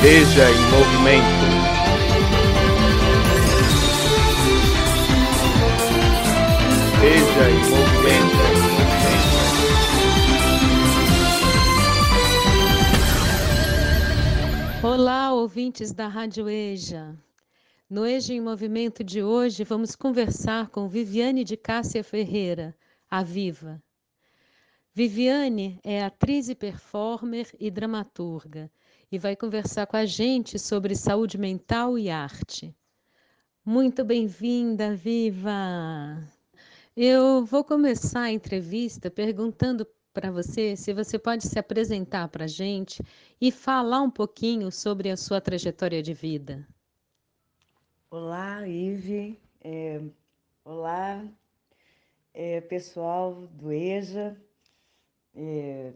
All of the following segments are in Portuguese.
Veja em movimento. Veja em movimento. Olá, ouvintes da Rádio EJA. No EJA em Movimento de hoje, vamos conversar com Viviane de Cássia Ferreira, a Viva. Viviane é atriz e performer e dramaturga e vai conversar com a gente sobre saúde mental e arte. Muito bem-vinda, Viva! Eu vou começar a entrevista perguntando para você se você pode se apresentar para a gente e falar um pouquinho sobre a sua trajetória de vida. Olá, Ive. É, olá, é, pessoal do EJA, é,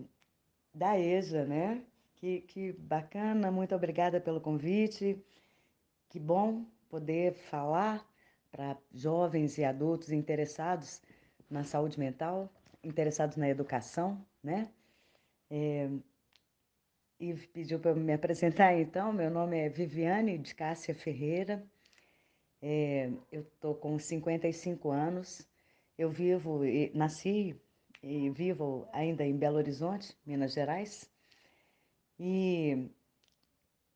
da EJA, né? Que, que bacana, muito obrigada pelo convite. Que bom poder falar para jovens e adultos interessados na saúde mental, interessados na educação, né? É, e pediu para me apresentar então. Meu nome é Viviane de Cássia Ferreira. É, eu estou com 55 anos. Eu vivo, nasci e vivo ainda em Belo Horizonte, Minas Gerais. E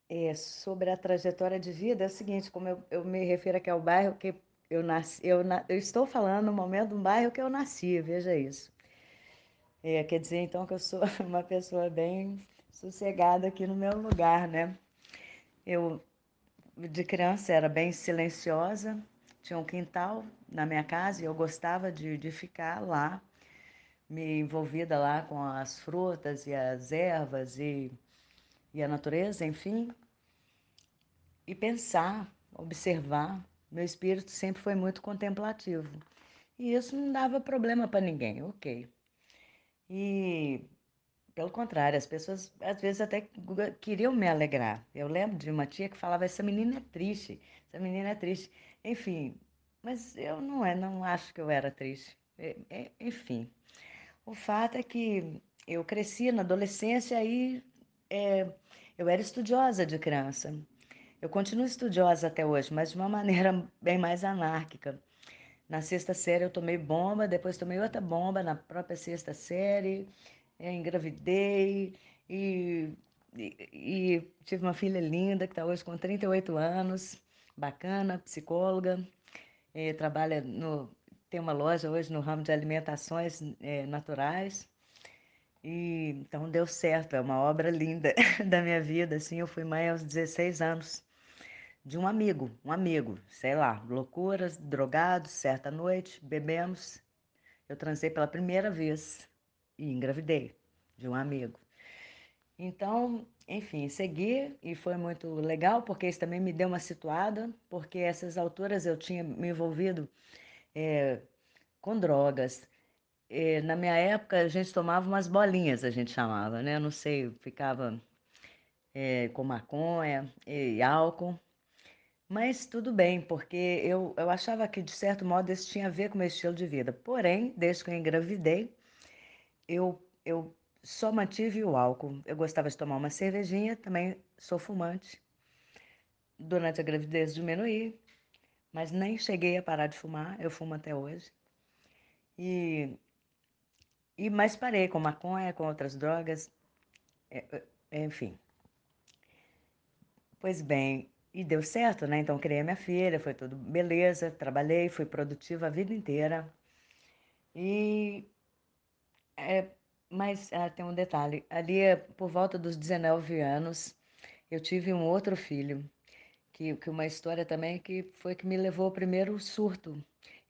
é, sobre a trajetória de vida é o seguinte, como eu, eu me refiro aqui ao bairro que eu nasci, eu, eu estou falando no momento do bairro que eu nasci, veja isso. É, quer dizer, então, que eu sou uma pessoa bem sossegada aqui no meu lugar, né? Eu, de criança, era bem silenciosa, tinha um quintal na minha casa e eu gostava de, de ficar lá, me envolvida lá com as frutas e as ervas e, e a natureza, enfim, e pensar, observar, meu espírito sempre foi muito contemplativo. E isso não dava problema para ninguém, ok. E, pelo contrário, as pessoas às vezes até queriam me alegrar. Eu lembro de uma tia que falava: essa menina é triste, essa menina é triste. Enfim, mas eu não, é, não acho que eu era triste. Enfim, o fato é que eu cresci na adolescência e é, eu era estudiosa de criança. Eu continuo estudiosa até hoje, mas de uma maneira bem mais anárquica. Na sexta série eu tomei bomba, depois tomei outra bomba na própria sexta série, engravidei e, e, e tive uma filha linda que está hoje com 38 anos, bacana, psicóloga, é, trabalha no. tem uma loja hoje no ramo de alimentações é, naturais. E, então deu certo, é uma obra linda da minha vida. Assim, eu fui mãe aos 16 anos de um amigo, um amigo, sei lá, loucuras, drogados, certa noite, bebemos. Eu transei pela primeira vez e engravidei de um amigo. Então, enfim, segui e foi muito legal, porque isso também me deu uma situada, porque essas alturas eu tinha me envolvido é, com drogas. E, na minha época, a gente tomava umas bolinhas, a gente chamava, né? Não sei, ficava é, com maconha e álcool. Mas tudo bem, porque eu, eu achava que, de certo modo, isso tinha a ver com o meu estilo de vida. Porém, desde que eu engravidei, eu, eu só mantive o álcool. Eu gostava de tomar uma cervejinha, também sou fumante. Durante a gravidez diminuí, mas nem cheguei a parar de fumar, eu fumo até hoje. E, e mais parei com maconha, com outras drogas, é, é, enfim. Pois bem, e deu certo, né? Então criei minha filha, foi tudo beleza, trabalhei, fui produtiva a vida inteira. E é, mas ah, tem um detalhe, ali é por volta dos 19 anos, eu tive um outro filho, que, que uma história também que foi que me levou ao primeiro surto.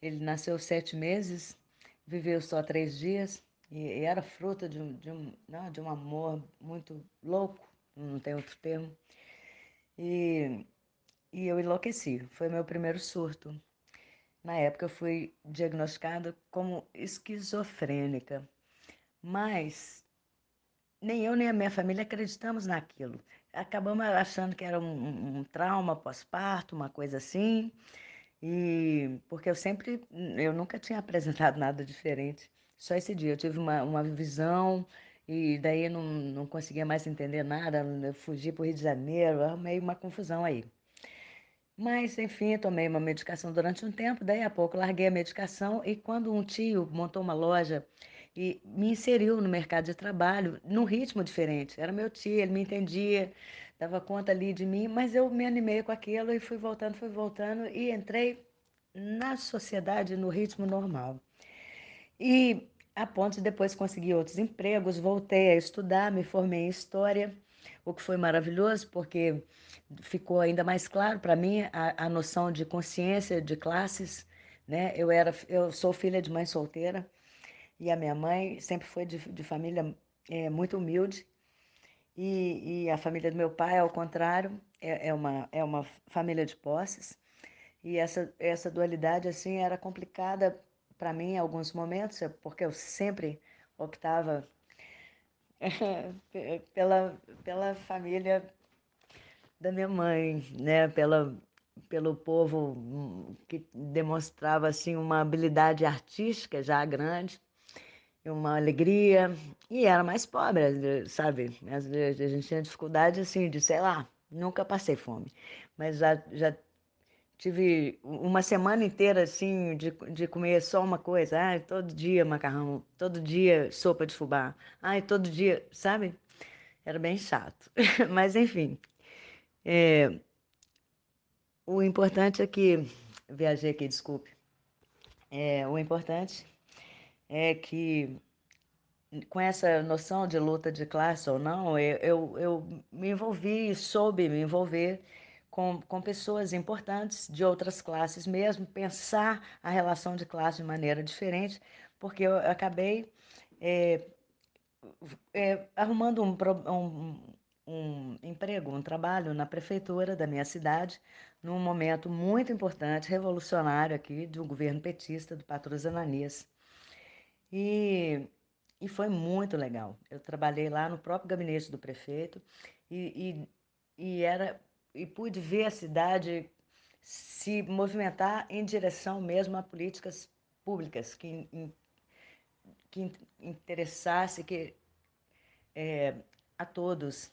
Ele nasceu sete meses, viveu só três dias e, era fruto de de, um, não, né, de um amor muito louco, não tem outro termo. E e eu enlouqueci. Foi meu primeiro surto. Na época eu fui diagnosticada como esquizofrênica, mas nem eu nem a minha família acreditamos naquilo. Acabamos achando que era um, um trauma pós-parto, uma coisa assim, e porque eu sempre, eu nunca tinha apresentado nada diferente. Só esse dia eu tive uma, uma visão e daí não, não conseguia mais entender nada, eu fugi para o Rio de Janeiro, arrumei uma confusão aí. Mas, enfim, tomei uma medicação durante um tempo, daí a pouco larguei a medicação e quando um tio montou uma loja e me inseriu no mercado de trabalho num ritmo diferente. Era meu tio, ele me entendia, dava conta ali de mim, mas eu me animei com aquilo e fui voltando, fui voltando e entrei na sociedade no ritmo normal. E a ponto de depois conseguir outros empregos, voltei a estudar, me formei em História, o que foi maravilhoso, porque ficou ainda mais claro para mim a, a noção de consciência de classes, né? Eu era, eu sou filha de mãe solteira e a minha mãe sempre foi de, de família é, muito humilde e, e, a família do meu pai, ao contrário, é, é, uma, é uma família de posses e essa, essa dualidade assim era complicada para mim em alguns momentos, porque eu sempre optava pela, pela família da minha mãe, né? Pela, pelo povo que demonstrava assim uma habilidade artística já grande, uma alegria e era mais pobre, sabe? Às vezes a gente tinha dificuldade assim de, sei lá, nunca passei fome, mas já, já tive uma semana inteira assim de, de comer só uma coisa, ai, todo dia macarrão, todo dia sopa de fubá, ai, todo dia, sabe? Era bem chato, mas enfim. É, o importante é que viajei aqui, desculpe. É, o importante é que com essa noção de luta de classe ou não, eu, eu, eu me envolvi, soube me envolver com, com pessoas importantes de outras classes mesmo, pensar a relação de classe de maneira diferente, porque eu acabei é, é, arrumando um, um, um emprego, um trabalho na prefeitura da minha cidade, num momento muito importante, revolucionário aqui, do governo petista, do Patrus Ananias. E, e foi muito legal. Eu trabalhei lá no próprio gabinete do prefeito e, e, e era e pude ver a cidade se movimentar em direção mesmo a políticas públicas que, que interessasse que, é, a todos.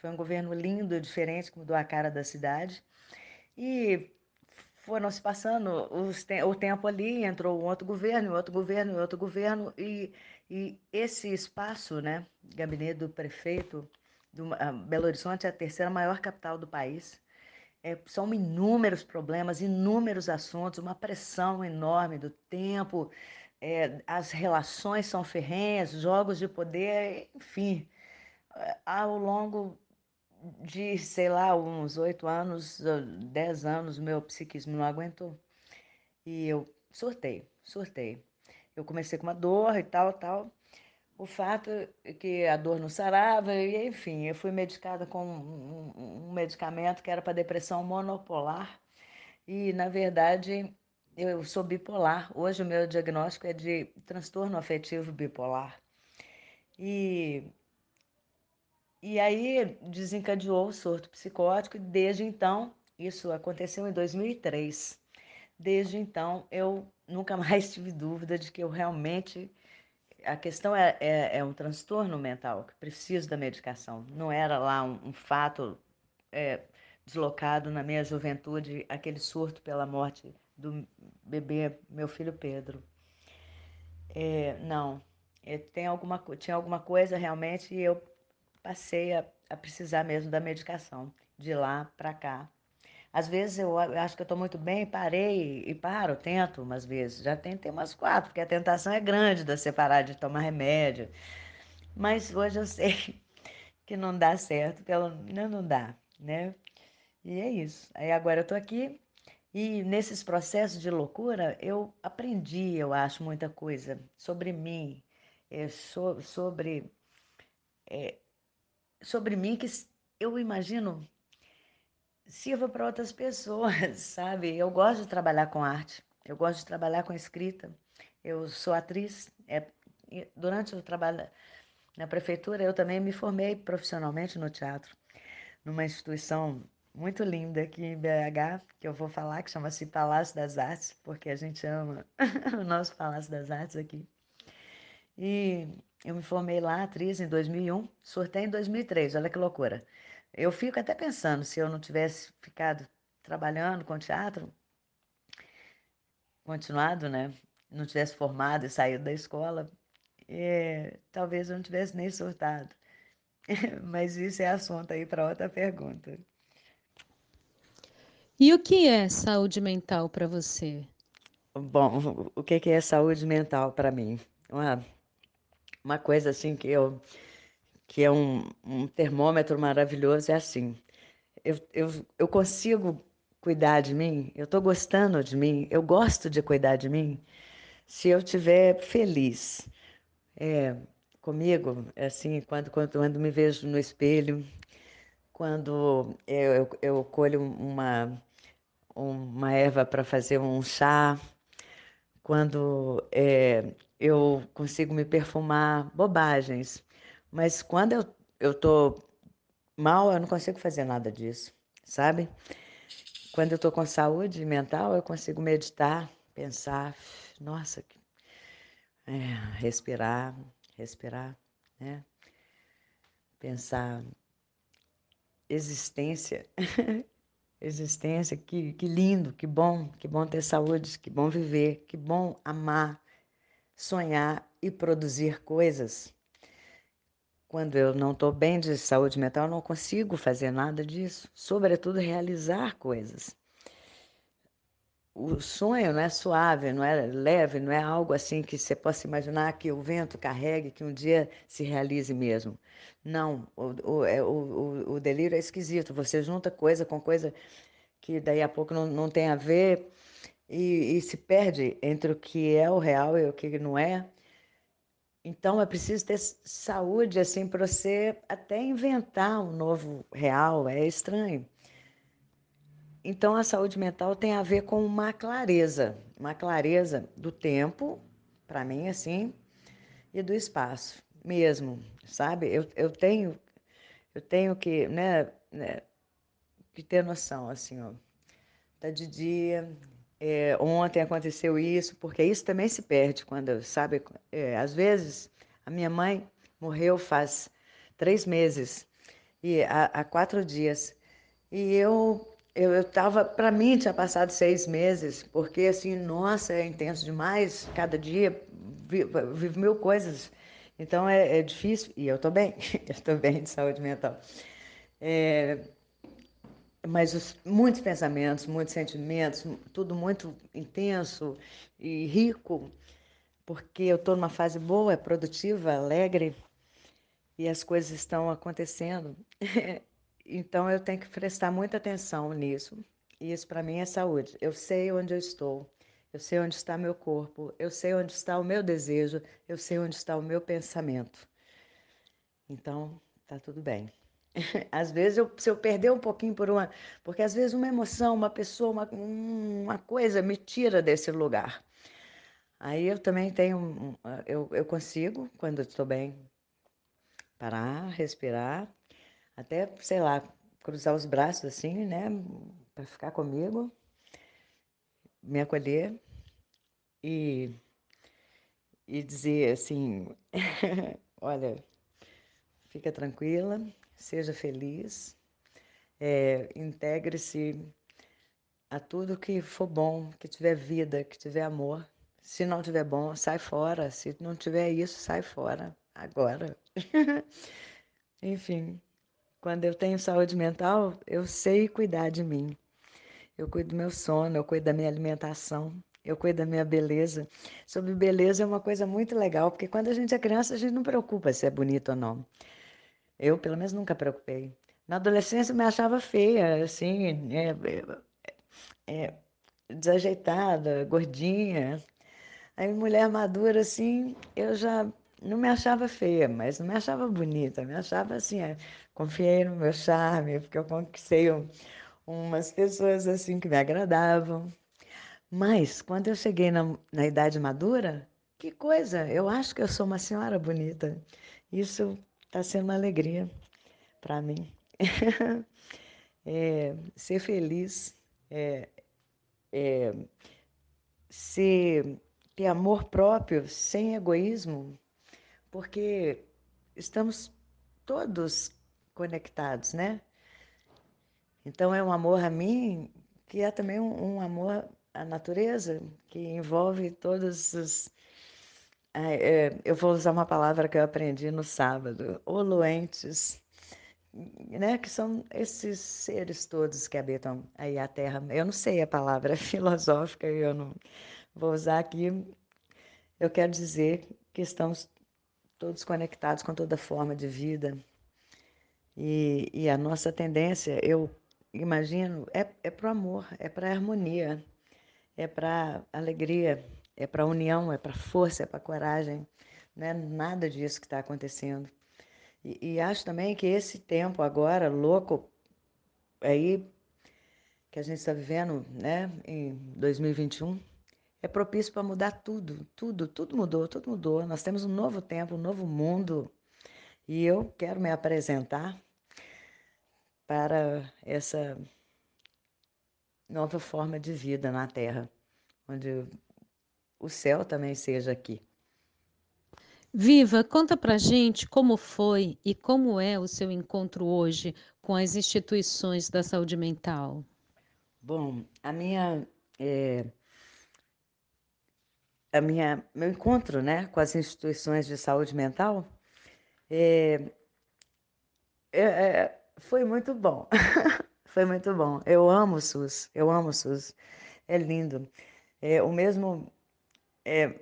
Foi um governo lindo, diferente, que mudou a cara da cidade. E foram se passando os, o tempo ali, entrou um outro governo, outro governo, outro governo, e, e esse espaço, né, gabinete do prefeito, do, Belo Horizonte é a terceira maior capital do país. É, são inúmeros problemas, inúmeros assuntos, uma pressão enorme do tempo, é, as relações são ferrenhas, jogos de poder, enfim. Ao longo de, sei lá, uns oito anos, dez anos, meu psiquismo não aguentou. E eu surtei, surtei. Eu comecei com uma dor e tal, tal o fato é que a dor não sarava, e enfim, eu fui medicada com um, um medicamento que era para depressão monopolar, e na verdade eu sou bipolar. Hoje o meu diagnóstico é de transtorno afetivo bipolar. E, e aí desencadeou o surto psicótico, e desde então, isso aconteceu em 2003. Desde então, eu nunca mais tive dúvida de que eu realmente a questão é, é, é, um transtorno mental que precisa da medicação. Não era lá um, um fato é, deslocado na minha juventude, aquele surto pela morte do bebê, meu filho Pedro. É, não, é, tem alguma, tinha alguma coisa realmente e eu passei a, a precisar mesmo da medicação, de lá para cá. Às vezes eu acho que eu estou muito bem, parei e paro, tento umas vezes. Já tentei umas quatro, porque a tentação é grande de separar de tomar remédio. Mas hoje eu sei que não dá certo, pelo não, não dá, né? E é isso. Aí agora eu estou aqui e nesses processos de loucura eu aprendi, eu acho, muita coisa sobre mim, é, so, sobre, é, sobre mim que eu imagino sirva para outras pessoas, sabe? Eu gosto de trabalhar com arte, eu gosto de trabalhar com escrita. Eu sou atriz. É, durante o trabalho na prefeitura, eu também me formei profissionalmente no teatro, numa instituição muito linda aqui em BH, que eu vou falar, que chama-se Palácio das Artes, porque a gente ama o nosso Palácio das Artes aqui. E eu me formei lá, atriz, em 2001, sorteio em 2003, olha que loucura. Eu fico até pensando, se eu não tivesse ficado trabalhando com teatro, continuado, né? Não tivesse formado e saído da escola, é, talvez eu não tivesse nem surtado. Mas isso é assunto aí para outra pergunta. E o que é saúde mental para você? Bom, o que é saúde mental para mim? Uma, uma coisa assim que eu que é um, um termômetro maravilhoso é assim. Eu, eu, eu consigo cuidar de mim, eu estou gostando de mim, eu gosto de cuidar de mim se eu estiver feliz. É, comigo, assim, quando, quando, quando me vejo no espelho, quando eu, eu, eu colho uma, uma erva para fazer um chá, quando é, eu consigo me perfumar, bobagens. Mas quando eu, eu tô mal, eu não consigo fazer nada disso, sabe? Quando eu tô com saúde mental, eu consigo meditar, pensar, nossa, é, respirar, respirar, né? Pensar existência. existência, que, que lindo, que bom, que bom ter saúde, que bom viver, que bom amar, sonhar e produzir coisas. Quando eu não estou bem de saúde mental, eu não consigo fazer nada disso, sobretudo realizar coisas. O sonho não é suave, não é leve, não é algo assim que você possa imaginar que o vento carregue, que um dia se realize mesmo. Não, o, o, é, o, o delírio é esquisito. Você junta coisa com coisa que daí a pouco não, não tem a ver e, e se perde entre o que é o real e o que não é. Então é preciso ter saúde assim para você até inventar um novo real, é estranho. Então a saúde mental tem a ver com uma clareza, uma clareza do tempo, para mim assim, e do espaço mesmo, sabe? Eu, eu tenho eu tenho que, né, né que ter noção assim, ó. Tá de dia, é, ontem aconteceu isso, porque isso também se perde quando, sabe? É, às vezes, a minha mãe morreu faz três meses e há, quatro dias. E eu eu estava, para mim, tinha passado seis meses, porque assim, nossa, é intenso demais. Cada dia vivo mil coisas. Então é, é difícil. E eu estou bem, estou bem de saúde mental. É, mas os, muitos pensamentos, muitos sentimentos, tudo muito intenso e rico, porque eu estou numa fase boa, é produtiva, alegre e as coisas estão acontecendo. então eu tenho que prestar muita atenção nisso. E isso para mim é saúde. Eu sei onde eu estou, eu sei onde está meu corpo, eu sei onde está o meu desejo, eu sei onde está o meu pensamento. Então, tá tudo bem. Às vezes, eu, se eu perder um pouquinho por uma. Porque às vezes uma emoção, uma pessoa, uma, uma coisa me tira desse lugar. Aí eu também tenho. Eu, eu consigo, quando estou bem, parar, respirar, até, sei lá, cruzar os braços assim, né? Para ficar comigo, me acolher e, e dizer assim: olha, fica tranquila, seja feliz, é, integre-se a tudo que for bom, que tiver vida, que tiver amor. Se não tiver bom, sai fora. Se não tiver isso, sai fora. Agora. Enfim, quando eu tenho saúde mental, eu sei cuidar de mim. Eu cuido do meu sono, eu cuido da minha alimentação, eu cuido da minha beleza. Sobre beleza é uma coisa muito legal, porque quando a gente é criança, a gente não preocupa se é bonito ou não. Eu, pelo menos, nunca preocupei. Na adolescência, eu me achava feia, assim, é, é, é, desajeitada, gordinha. Aí, mulher madura, assim, eu já não me achava feia, mas não me achava bonita, me achava assim, é, confiei no meu charme, porque eu conquistei um, umas pessoas assim que me agradavam. Mas quando eu cheguei na, na idade madura, que coisa, eu acho que eu sou uma senhora bonita. Isso Está sendo uma alegria para mim. é, ser feliz, é, é, ser, ter amor próprio, sem egoísmo, porque estamos todos conectados, né? Então é um amor a mim que é também um, um amor à natureza, que envolve todos os. É, eu vou usar uma palavra que eu aprendi no sábado, oluentes, né? Que são esses seres todos que habitam aí a Terra. Eu não sei a palavra filosófica, eu não vou usar aqui. Eu quero dizer que estamos todos conectados com toda forma de vida. E, e a nossa tendência, eu imagino, é, é para o amor, é para a harmonia, é para alegria, é para a união, é para força, é para coragem. Não é nada disso que está acontecendo. E, e, acho também que esse tempo agora, louco, aí, que a gente está vivendo, né, em 2021, é propício para mudar tudo, tudo, tudo mudou, tudo mudou. Nós temos um novo tempo, um novo mundo. E eu quero me apresentar para essa nova forma de vida na Terra, onde o céu também seja aqui. Viva, conta pra gente como foi e como é o seu encontro hoje com as instituições da saúde mental. Bom, a minha é, a minha, meu encontro né, com as instituições de saúde mental é, é, é foi muito bom. foi muito bom. Eu amo o SUS, eu amo o SUS. É lindo. É, o mesmo. É,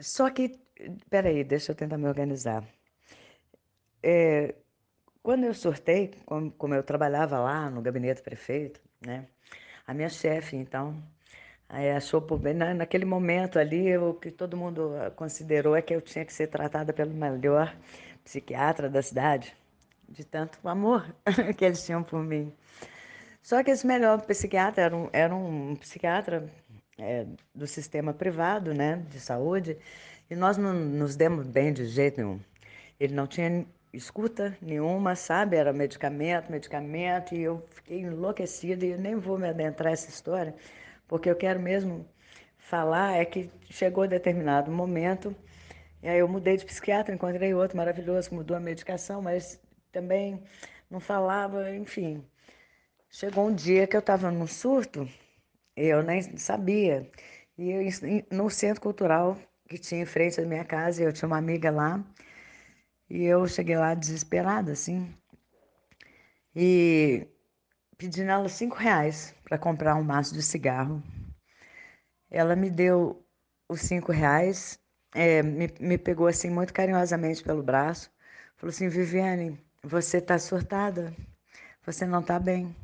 só que, peraí, deixa eu tentar me organizar. É, quando eu sortei, como, como eu trabalhava lá no gabinete prefeito, né, a minha chefe, então, achou por bem, naquele momento ali, o que todo mundo ah, considerou é que eu tinha que ser tratada pelo melhor psiquiatra da cidade, de tanto amor que eles tinham por mim. Só que esse melhor psiquiatra era um, era um psiquiatra é, do sistema privado, né, de saúde, e nós não nos demos bem de jeito nenhum. Ele não tinha escuta nenhuma, sabe? Era medicamento, medicamento, e eu fiquei enlouquecida, e nem vou me adentrar nessa história, porque eu quero mesmo falar é que chegou determinado momento, e aí eu mudei de psiquiatra, encontrei outro maravilhoso mudou a medicação, mas também não falava, enfim. Chegou um dia que eu estava num surto, eu nem sabia, e eu, no centro cultural que tinha em frente da minha casa, eu tinha uma amiga lá, e eu cheguei lá desesperada, assim, e pedindo ela cinco reais para comprar um maço de cigarro. Ela me deu os cinco reais, é, me, me pegou assim muito carinhosamente pelo braço, falou assim, Viviane, você está surtada, você não está bem.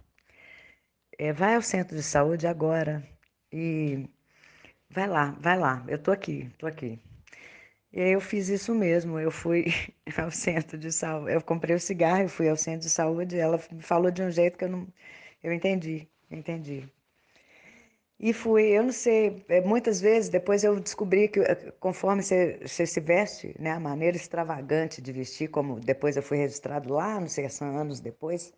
É, vai ao centro de saúde agora e vai lá, vai lá, eu tô aqui, tô aqui. E aí eu fiz isso mesmo, eu fui ao centro de saúde, eu comprei o cigarro, eu fui ao centro de saúde, ela me falou de um jeito que eu não, eu entendi, entendi. E fui, eu não sei, é, muitas vezes depois eu descobri que eh, conforme você, você se veste, né, a maneira extravagante de vestir, como depois eu fui registrado lá, não sei, anos depois,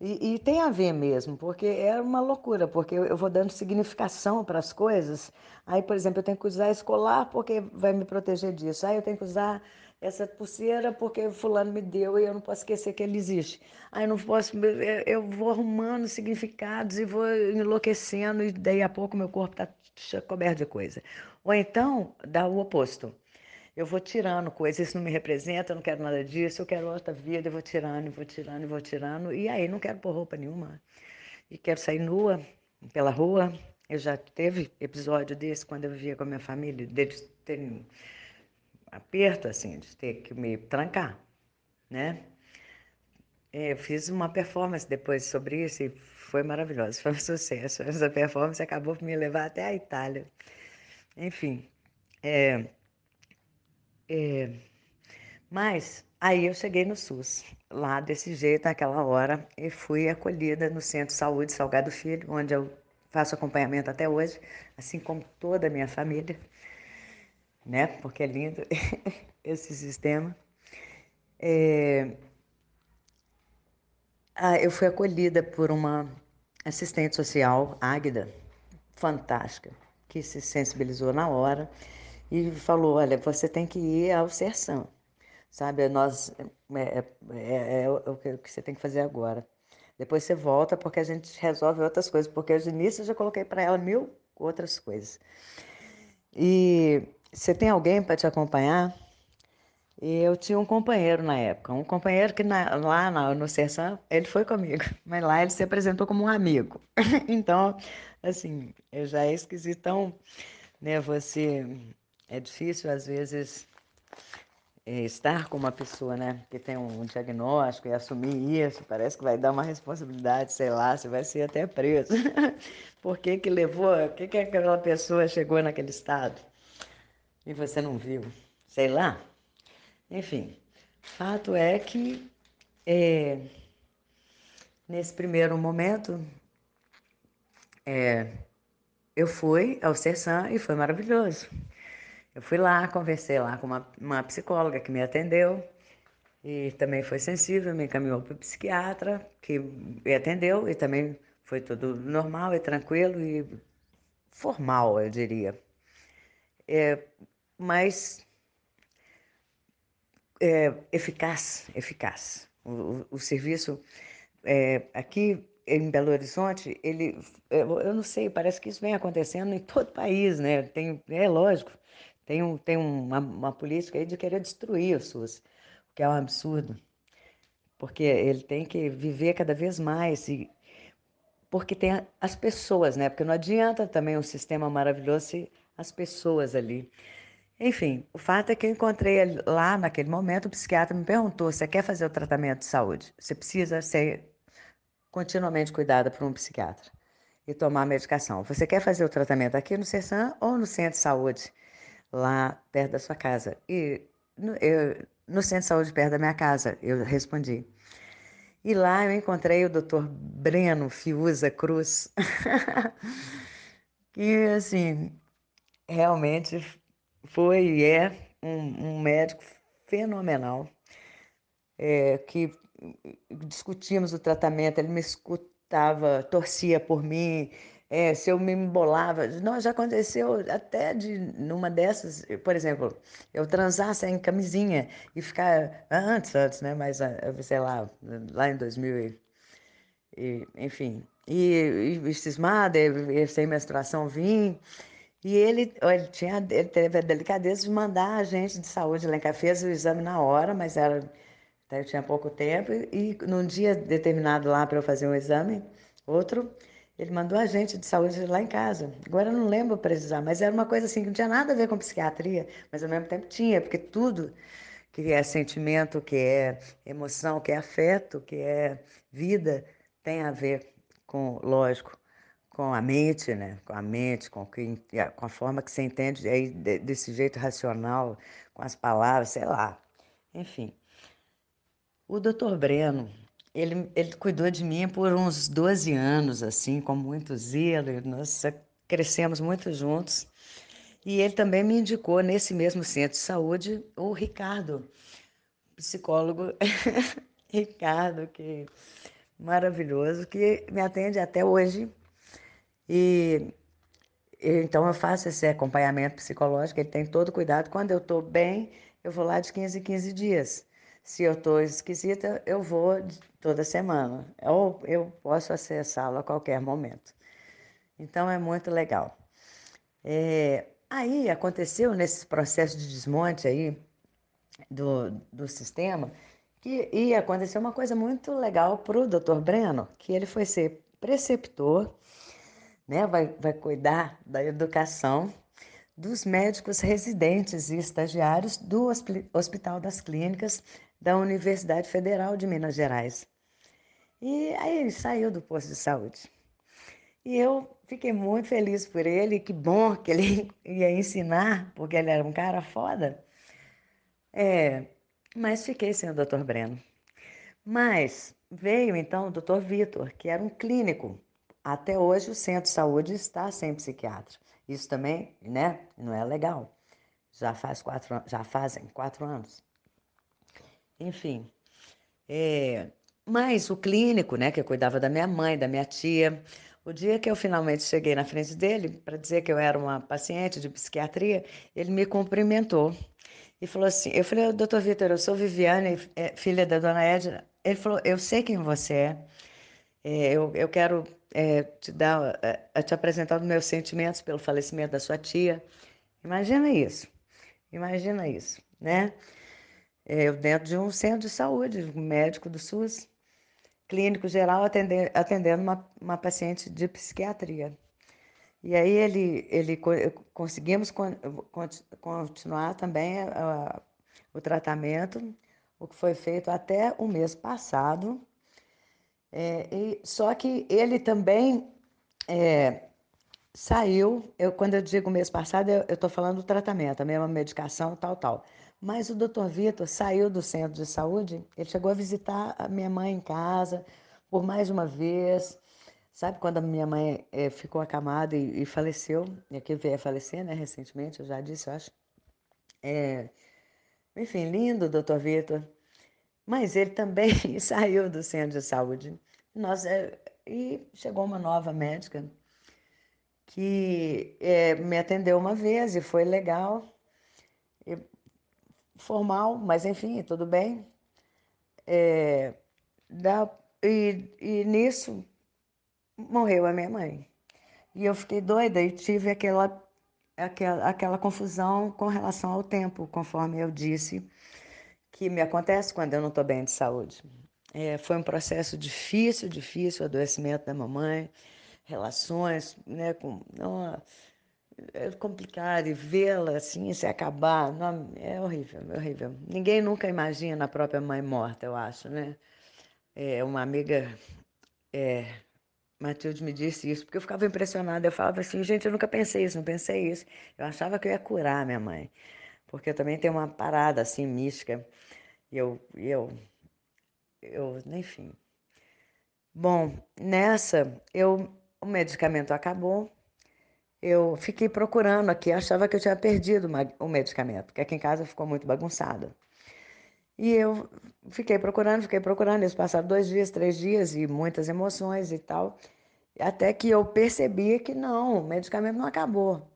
e, e, tem a ver mesmo, porque é uma loucura, porque eu, eu vou dando significação para as coisas. Aí, por exemplo, eu tenho que usar escolar porque vai me proteger disso. Aí eu tenho que usar essa pulseira porque fulano me deu e eu não posso esquecer que ele existe. Aí eu não posso, eu vou arrumando significados e vou enlouquecendo e daí a pouco meu corpo está coberto de coisa. Ou então dá o oposto. Eu vou tirando coisas, isso não me representa, eu não quero nada disso, eu quero outra vida, eu vou tirando, vou tirando, vou tirando. E aí não quero pôr roupa nenhuma. E quero sair nua pela rua. Eu já teve episódio desse quando eu vivia com a minha família, deles terem aperto, assim, de ter que me trancar, né? É, eu fiz uma performance depois sobre isso e foi maravilhosa, foi um sucesso. Essa performance acabou por me levar até a Itália. Enfim, é, é, mas aí eu cheguei no SUS, lá desse jeito, naquela hora, e fui acolhida no Centro de Saúde Salgado Filho, onde eu faço acompanhamento até hoje, assim como toda a minha família, né? Porque é lindo esse sistema. É, eu fui acolhida por uma assistente social, Águida, fantástica, que se sensibilizou na hora e falou: Olha, você tem que ir ao Serção, sabe? Nós, é, é, é, o que você tem que fazer agora. Depois você volta porque a gente resolve outras coisas, porque de início eu já coloquei para ela mil outras coisas. E você tem alguém para te acompanhar? E eu tinha um companheiro na época, um companheiro que na, lá na, no Serção, ele foi comigo, mas lá ele se apresentou como um amigo. então, assim, eu já esqueci tão, né, você, é difícil às vezes é, estar com uma pessoa, né, que tem um diagnóstico e assumir isso, parece que vai dar uma responsabilidade, sei lá, você vai ser até preso. Por que que levou, por que que aquela pessoa chegou naquele estado? E você não viu? Sei lá. Enfim, fato é que é, nesse primeiro momento é, eu fui ao Sersan e foi maravilhoso. Eu fui lá, conversei lá com uma, uma psicóloga que me atendeu e também foi sensível, me encaminhou para o psiquiatra que me atendeu e também foi tudo normal e tranquilo e formal, eu diria. É, mas é, eficaz, eficaz. O, o, o serviço é, aqui em Belo Horizonte, ele, eu não sei, parece que isso vem acontecendo em todo o país, né? Tem, é lógico, tem, um, tem uma, uma política aí de querer destruir o SUS, o que é um absurdo, porque ele tem que viver cada vez mais e porque tem as pessoas, né? Porque não adianta também um sistema maravilhoso se as pessoas ali enfim, o fato é que eu encontrei lá naquele momento, o psiquiatra me perguntou: você quer fazer o tratamento de saúde? Você precisa ser continuamente cuidada por um psiquiatra e tomar medicação. Você quer fazer o tratamento aqui no CESAM ou no centro de saúde, lá perto da sua casa? E no, eu, no centro de saúde perto da minha casa, eu respondi. E lá eu encontrei o Dr. Breno Fiuza Cruz, que assim, realmente foi e é um, um médico fenomenal, é, que discutíamos o tratamento, ele me escutava, torcia por mim, é, se eu me embolava. Não, já aconteceu até de numa dessas, por exemplo, eu transar sem camisinha e ficar antes, antes, né? Mas sei lá, lá em 2000 e, enfim, e, e cismada, e, e sem menstruação vim. E ele, ele, tinha, ele teve a delicadeza de mandar a gente de saúde lá em casa, fez o exame na hora, mas era, eu tinha pouco tempo, e num dia determinado lá para eu fazer um exame, outro, ele mandou a gente de saúde lá em casa. Agora eu não lembro precisar, mas era uma coisa assim que não tinha nada a ver com psiquiatria, mas ao mesmo tempo tinha, porque tudo que é sentimento, que é emoção, que é afeto, que é vida, tem a ver com, lógico, com a mente, né? com a mente, com, que, com a forma que você entende aí, desse jeito racional, com as palavras, sei lá. Enfim. O doutor Breno, ele, ele cuidou de mim por uns 12 anos, assim, com muito zelo. Nós crescemos muito juntos. E ele também me indicou, nesse mesmo centro de saúde, o Ricardo, psicólogo Ricardo, que maravilhoso, que me atende até hoje e então eu faço esse acompanhamento psicológico, ele tem todo cuidado. Quando eu estou bem, eu vou lá de 15 em 15 dias. Se eu estou esquisita, eu vou toda semana. Ou eu posso acessá-lo a qualquer momento. Então é muito legal. É, aí aconteceu nesse processo de desmonte aí do, do sistema que ia acontecer uma coisa muito legal para o doutor Breno, que ele foi ser preceptor né? vai, vai cuidar da educação dos médicos residentes e estagiários do Hospital das Clínicas da Universidade Federal de Minas Gerais. E aí ele saiu do posto de saúde. E eu fiquei muito feliz por ele, que bom que ele ia ensinar, porque ele era um cara foda. É, mas fiquei sem o Dr. Breno. Mas veio então o Dr. Vitor, que era um clínico até hoje o centro de saúde está sem psiquiatra. Isso também, né, não é legal. Já faz quatro, já fazem quatro anos. Enfim, é, mas o clínico, né, que cuidava da minha mãe, da minha tia, O dia que eu finalmente cheguei na frente dele para dizer que eu era uma paciente de psiquiatria, ele me cumprimentou e falou assim: Eu falei, doutor Vitor, eu sou Viviane, é, filha da dona Edna. Ele falou: Eu sei quem você é. É eu, eu quero é, te dar, é, te apresentar os meus sentimentos pelo falecimento da sua tia. Imagina isso, imagina isso, né? Eu dentro de um centro de saúde, médico do SUS, clínico geral, atendendo, atendendo uma, uma paciente de psiquiatria. E aí ele, ele conseguimos continuar também a, o tratamento, o que foi feito até o mês passado. É, e, só que ele também é, saiu, eu, quando eu digo mês passado, eu estou falando do tratamento, a mesma medicação, tal, tal. Mas o doutor Vitor saiu do centro de saúde, ele chegou a visitar a minha mãe em casa por mais uma vez, Sabe quando a minha mãe é, ficou acamada e, e, faleceu, e aqui veio a falecer, né, recentemente, eu já disse, eu acho. É, enfim, lindo, doutor Vitor. Mas ele também saiu do centro de saúde. Nós, é, e chegou uma nova médica que é, me atendeu uma vez e foi legal, e, formal, mas enfim, tudo bem. É, dá, e, e nisso morreu a minha mãe. E eu fiquei doida e tive aquela, aquela, aquela confusão com relação ao tempo, conforme eu disse, que me acontece quando eu não estou bem de saúde. É, foi um processo difícil, difícil, adoecimento da mamãe, relações, né, com, não, é complicado e vê-la assim se acabar, não, é horrível, é horrível. Ninguém nunca imagina a própria mãe morta, eu acho, né? É, uma amiga é, Matilde me disse isso, porque eu ficava impressionada. Eu falava assim, gente, eu nunca pensei isso, não pensei isso. Eu achava que eu ia curar minha mãe, porque eu também tenho uma parada assim mística. E eu, eu, eu, enfim. Bom, nessa, eu, o medicamento acabou. Eu fiquei procurando aqui, achava que eu tinha perdido o medicamento, porque aqui em casa ficou muito bagunçado. E eu fiquei procurando, fiquei procurando. Eles passaram dois dias, três dias e muitas emoções e tal. Até que eu percebi que não, o medicamento não acabou.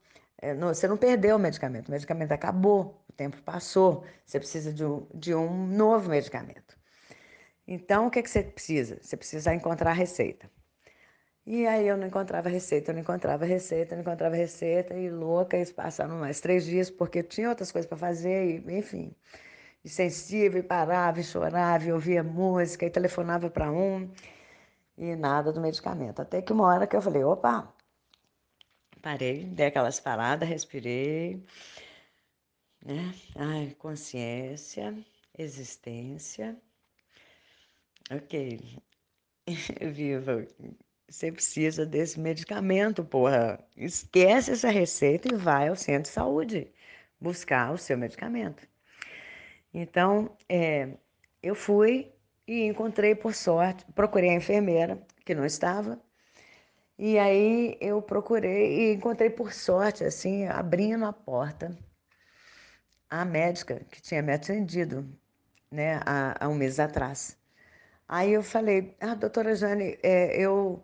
É, não, você não perdeu o medicamento, o medicamento acabou, o tempo passou, você precisa de um, de um novo medicamento. Então, o que, que você precisa? Você precisa encontrar a receita. E aí eu não encontrava receita, eu não encontrava receita, eu não encontrava receita, e louca, eles passaram mais três dias, porque tinha outras coisas para fazer, e, enfim e sensível, e parava, e chorava, e ouvia música, e telefonava para um, e nada do medicamento. Até que uma hora que eu falei, opa, parei, dei aquelas paradas, respirei, né? Ai, consciência, existência. Ok, viva, você precisa desse medicamento, porra. Esquece essa receita e vai ao centro de saúde buscar o seu medicamento. Então, é, eu fui e encontrei, por sorte, procurei a enfermeira, que não estava, e aí eu procurei e encontrei, por sorte, assim, abrindo a porta, a médica que tinha me atendido, né, há, há um mês atrás. Aí eu falei, ah, doutora Jane, é, eu,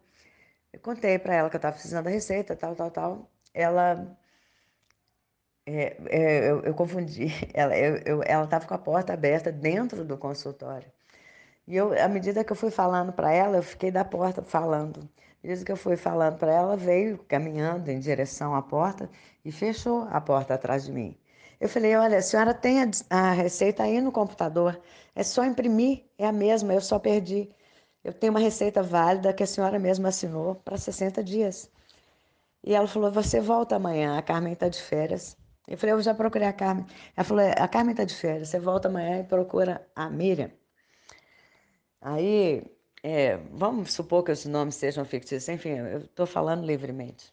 eu contei para ela que eu estava precisando da receita, tal, tal, tal. Ela é, é, eu, eu, confundi. Ela estava com a porta aberta dentro do consultório. E eu, à medida que eu fui falando para ela, eu fiquei da porta falando. Medida que eu fui falando para ela, veio caminhando em direção à porta e fechou a porta atrás de mim. Eu falei: Olha, a senhora tem a, a receita aí no computador, é só imprimir, é a mesma, eu só perdi. Eu tenho uma receita válida que a senhora mesma assinou para 60 dias. E ela falou: Você volta amanhã, a Carmen está de férias. Eu falei, eu já procurei a Carmen. Ela falou, é, a Carmen está de férias, você volta amanhã e procura a Miriam. Aí, é, vamos supor que os nomes sejam fictícios, enfim, eu estou falando livremente.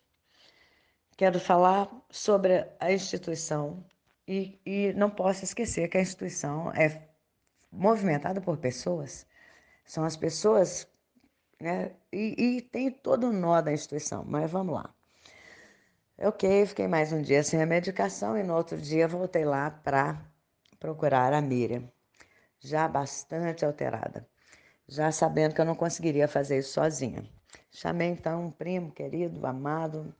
Quero falar sobre a instituição e, e não posso esquecer que a instituição é movimentada por pessoas, são as pessoas, né, e, e tem todo o nó da instituição, mas vamos lá. Ok, fiquei mais um dia sem a medicação e no outro dia voltei lá para procurar a Miriam, já bastante alterada, já sabendo que eu não conseguiria fazer isso sozinha. Chamei então um primo querido, amado,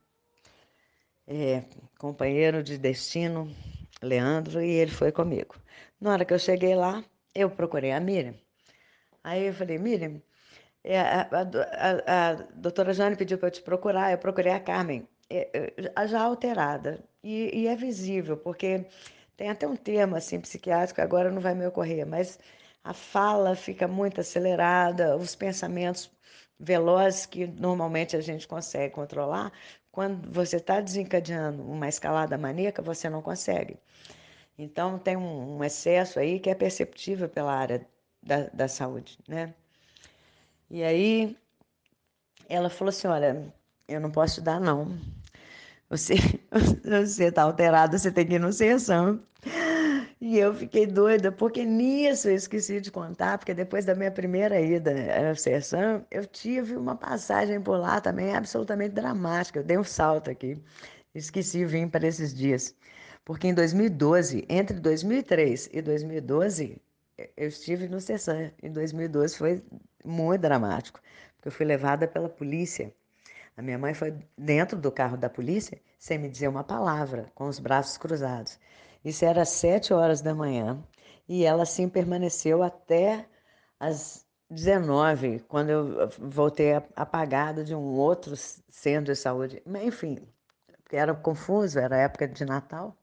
é, companheiro de destino, Leandro, e ele foi comigo. Na hora que eu cheguei lá, eu procurei a Miriam. Aí eu falei, Miriam, é, a, a, a, a doutora Jane pediu para eu te procurar, eu procurei a Carmen, é, é, já alterada, e, e é visível, porque tem até um termo assim psiquiátrico, agora não vai me ocorrer, mas a fala fica muito acelerada, os pensamentos velozes que normalmente a gente consegue controlar, quando você está desencadeando uma escalada maníaca, você não consegue. Então, tem um, excesso aí que é perceptível pela área da, da saúde, né? E aí, ela falou assim, olha, eu não posso dar, não. Você está alterada, você tem que ir no sessão. E eu fiquei doida, porque nisso eu esqueci de contar, porque depois da minha primeira ida à sessão, eu tive uma passagem por lá também absolutamente dramática. Eu dei um salto aqui, esqueci de vir para esses dias. Porque em 2012, entre 2003 e 2012, eu estive no Cessan. Em 2012 foi muito dramático, porque eu fui levada pela polícia. A minha mãe foi dentro do carro da polícia sem me dizer uma palavra, com os braços cruzados. Isso era às sete horas da manhã e ela assim permaneceu até às 19, quando eu voltei apagada de um outro centro de saúde. Enfim, era confuso, era época de Natal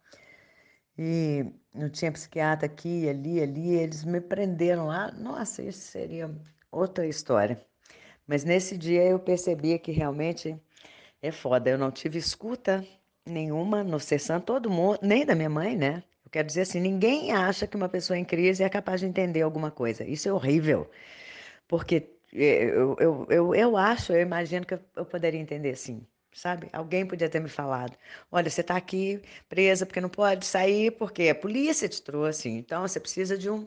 e não tinha psiquiatra aqui, ali, ali. Eles me prenderam lá. Nossa, isso seria outra história. Mas nesse dia eu percebia que realmente é foda. Eu não tive escuta nenhuma no Cessan, todo mundo, nem da minha mãe, né? Eu quero dizer assim, ninguém acha que uma pessoa em crise é capaz de entender alguma coisa. Isso é horrível. Porque eh, eu, eu, eu, eu acho, eu imagino que eu poderia entender sim, sabe? Alguém podia ter me falado: olha, você está aqui presa porque não pode sair, porque a polícia te trouxe. Então você precisa de um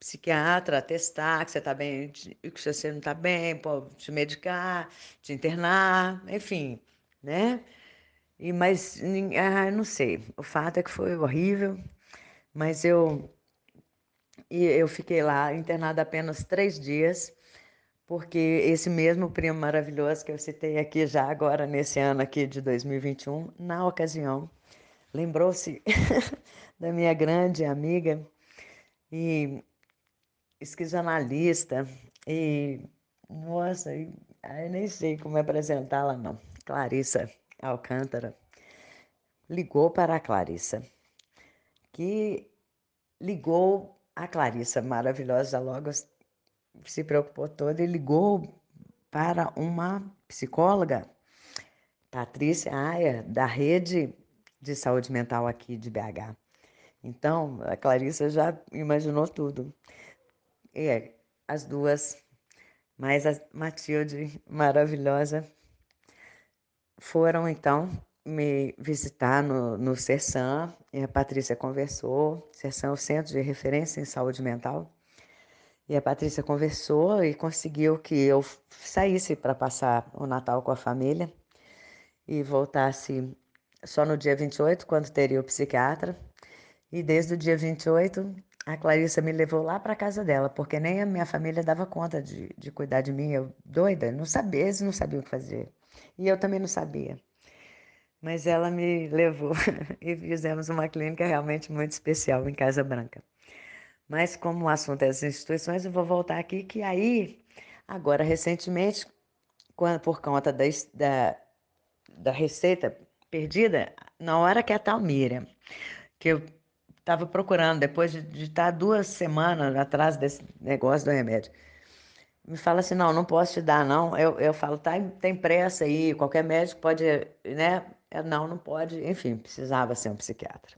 psiquiatra atestar que você está bem, que você não está bem, pode te medicar, te internar, enfim, né? E, mas, ah, não sei. O fato é que foi horrível, mas eu, e eu fiquei lá internada apenas três dias, porque esse mesmo primo maravilhoso que eu citei aqui já agora, nesse ano aqui de 2021, na ocasião, lembrou-se da minha grande amiga e esquizoanalista e, nossa, eu nem sei como apresentá-la não, Clarissa Alcântara ligou para a Clarissa, que ligou a Clarissa, maravilhosa, logo se preocupou toda e ligou para uma psicóloga, Patrícia Aia, da rede de saúde mental aqui de BH. Então, a Clarissa já imaginou tudo. E as duas, mais a Matilde, maravilhosa, foram então me visitar no, no CERSAM, e a Patrícia conversou. CERSAM é o Centro de Referência em Saúde Mental. E a Patrícia conversou e conseguiu que eu saísse para passar o Natal com a família e voltasse só no dia 28, quando teria o psiquiatra. E desde o dia 28, a Clarissa me levou lá para casa dela, porque nem a minha família dava conta de, de cuidar de mim. Eu, doida, não sabia, eles não sabiam o que fazer. E eu também não sabia. Mas ela me levou e fizemos uma clínica realmente muito especial em Casa Branca. Mas como o assunto é as instituições, eu vou voltar aqui que aí, agora recentemente, quando, por conta da, da, da receita perdida, na hora que a tal Miriam, que eu estava procurando, depois de, de estar duas semanas atrás desse negócio do remédio, me fala assim, não, não posso te dar, não. Eu, eu falo, tá, tem pressa aí, qualquer médico pode, né? Não, não pode. Enfim, precisava ser um psiquiatra.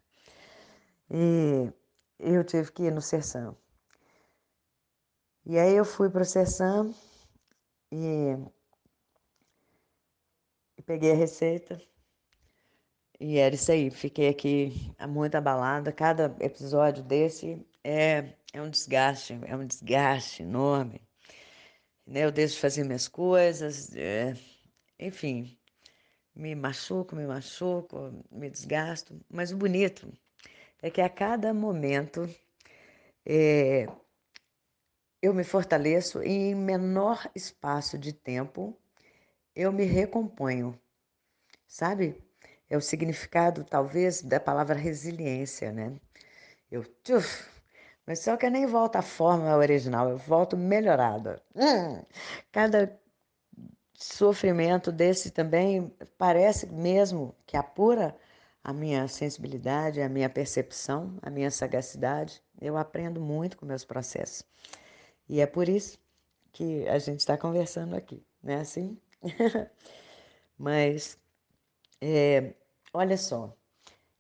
E eu tive que ir no Serção. E aí eu fui para o Serção e, e peguei a receita. E era isso aí, fiquei aqui muito abalada. Cada episódio desse é, é um desgaste, é um desgaste enorme né? Eu deixo de fazer minhas coisas, é, enfim, me machuco, me machuco, me desgasto. Mas o bonito é que a cada momento é, eu me fortaleço em menor espaço de tempo eu me recomponho, sabe? É o significado, talvez, da palavra resiliência, né? Eu, tchuf, mas só que eu nem volto à forma original, eu volto melhorada. Hum, cada sofrimento desse também parece mesmo que apura a minha sensibilidade, a minha percepção, a minha sagacidade. Eu aprendo muito com meus processos. E é por isso que a gente está conversando aqui, não é assim? Mas, é, olha só.